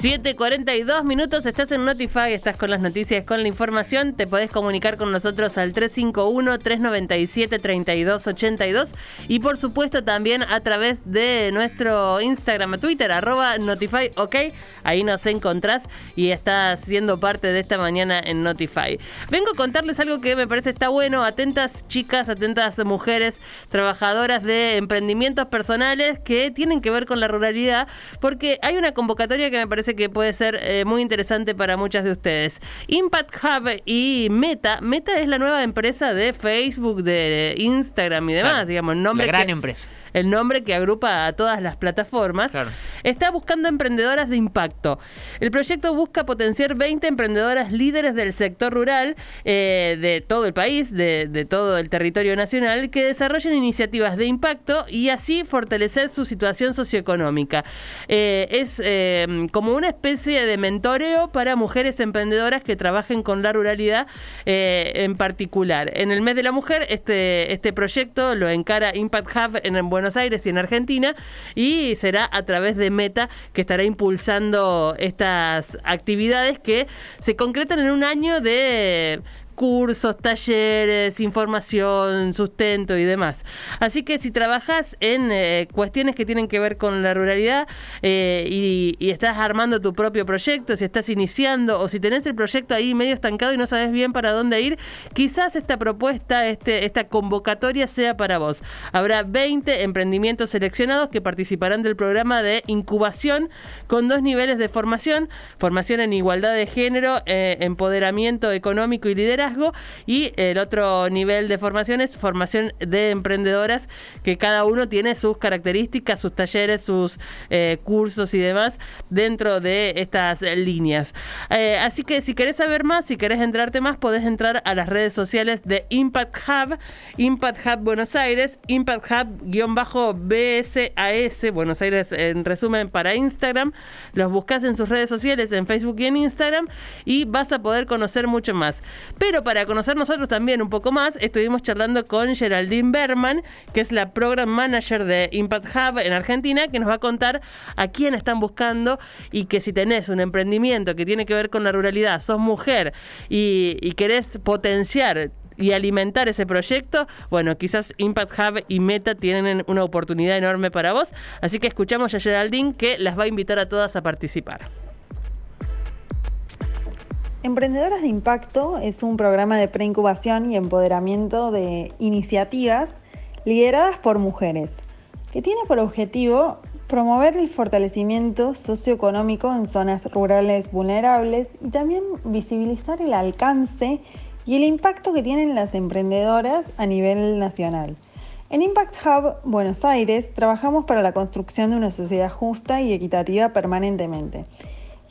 7.42 minutos, estás en Notify, estás con las noticias, con la información. Te podés comunicar con nosotros al 351-397-3282 y por supuesto también a través de nuestro Instagram, Twitter, arroba Notify, ok. Ahí nos encontrás y estás siendo parte de esta mañana en Notify. Vengo a contarles algo que me parece está bueno. Atentas chicas, atentas mujeres, trabajadoras de emprendimientos personales que tienen que ver con la ruralidad, porque hay una convocatoria que me parece que puede ser eh, muy interesante para muchas de ustedes. Impact Hub y Meta. Meta es la nueva empresa de Facebook, de Instagram y demás, digamos. Nombre la gran empresa el nombre que agrupa a todas las plataformas, está buscando emprendedoras de impacto. El proyecto busca potenciar 20 emprendedoras líderes del sector rural eh, de todo el país, de, todo el territorio nacional, que desarrollen iniciativas de impacto y así fortalecer su situación socioeconómica. Eh, es eh, como una especie de mentoreo para mujeres emprendedoras que trabajen con la ruralidad en particular. En el mes de la mujer, este, este proyecto lo encara Impact Hub en Buenos Aires y en Argentina y será a través de Meta que estará impulsando estas actividades que se concretan en un año de cursos, talleres, información, sustento y demás. Así que si trabajas en eh, cuestiones que tienen que ver con la ruralidad eh, y, estás armando tu propio proyecto, si estás iniciando o si tenés el proyecto ahí medio estancado y no sabes bien para dónde ir, quizás esta propuesta, este, esta convocatoria sea para vos. Habrá 20 emprendimientos seleccionados que participarán del programa de incubación con dos niveles de formación, formación en igualdad de género, eh, empoderamiento económico y y el otro nivel de formación es formación de emprendedoras que cada uno tiene sus características, sus talleres, sus eh, cursos y demás dentro de estas líneas. Eh, así que si querés saber más, si querés entrarte más, podés entrar a las redes sociales de Impact Hub, Impact Hub Buenos Aires, Impact Hub-BSAS Buenos Aires en resumen para Instagram. Los buscas en sus redes sociales, en Facebook y en Instagram y vas a poder conocer mucho más. Pero pero para conocer nosotros también un poco más, estuvimos charlando con Geraldine Berman, que es la Program Manager de Impact Hub en Argentina, que nos va a contar a quién están buscando y que si tenés un emprendimiento que tiene que ver con la ruralidad, sos mujer y, y querés potenciar y alimentar ese proyecto, bueno, quizás Impact Hub y Meta tienen una oportunidad enorme para vos. Así que escuchamos a Geraldine que las va a invitar a todas a participar. Emprendedoras de Impacto es un programa de preincubación y empoderamiento de iniciativas lideradas por mujeres, que tiene por objetivo promover el fortalecimiento socioeconómico en zonas rurales vulnerables y también visibilizar el alcance y el impacto que tienen las emprendedoras a nivel nacional. En Impact Hub Buenos Aires trabajamos para la construcción de una sociedad justa y equitativa permanentemente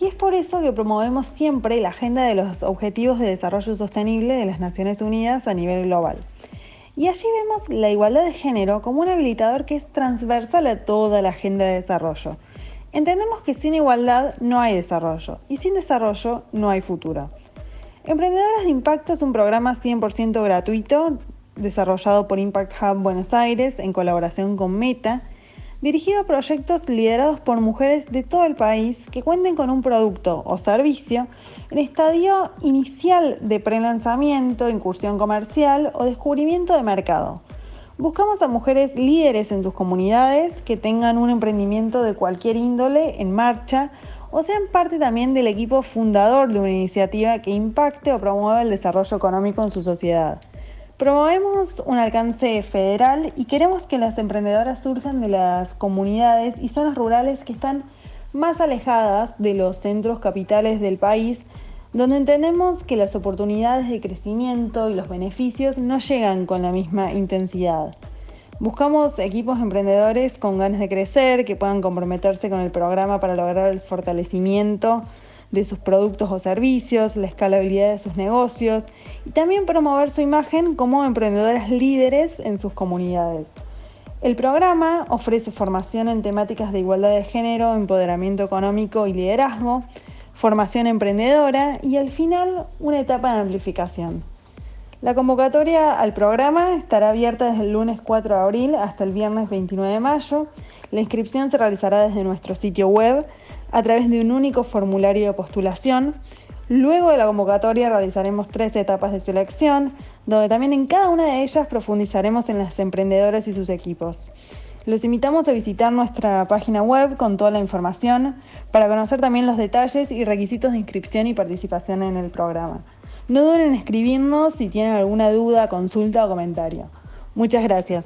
y es por eso que promovemos siempre la agenda de los Objetivos de Desarrollo Sostenible de las Naciones Unidas a nivel global. Y allí vemos la igualdad de género como un habilitador que es transversal a toda la agenda de desarrollo. Entendemos que sin igualdad no hay desarrollo y sin desarrollo no hay futuro. Emprendedoras de Impacto es un programa 100% gratuito desarrollado por Impact Hub Buenos Aires en colaboración con Meta dirigido a proyectos liderados por mujeres de todo el país que cuenten con un producto o servicio en estadio inicial de prelanzamiento, incursión comercial o descubrimiento de mercado. Buscamos a mujeres líderes en sus comunidades que tengan un emprendimiento de cualquier índole en marcha o sean parte también del equipo fundador de una iniciativa que impacte o promueva el desarrollo económico en su sociedad. Promovemos un alcance federal y queremos que las emprendedoras surjan de las comunidades y zonas rurales que están más alejadas de los centros capitales del país, donde entendemos que las oportunidades de crecimiento y los beneficios no llegan con la misma intensidad. Buscamos equipos emprendedores con ganas de crecer, que puedan comprometerse con el programa para lograr el fortalecimiento de sus productos o servicios, la escalabilidad de sus negocios y también promover su imagen como emprendedoras líderes en sus comunidades. El programa ofrece formación en temáticas de igualdad de género, empoderamiento económico y liderazgo, formación emprendedora y al final una etapa de amplificación. La convocatoria al programa estará abierta desde el lunes 4 de abril hasta el viernes 29 de mayo. La inscripción se realizará desde nuestro sitio web a través de un único formulario de postulación. Luego de la convocatoria realizaremos tres etapas de selección, donde también en cada una de ellas profundizaremos en las emprendedoras y sus equipos. Los invitamos a visitar nuestra página web con toda la información para conocer también los detalles y requisitos de inscripción y participación en el programa. No duden en escribirnos si tienen alguna duda, consulta o comentario. Muchas gracias.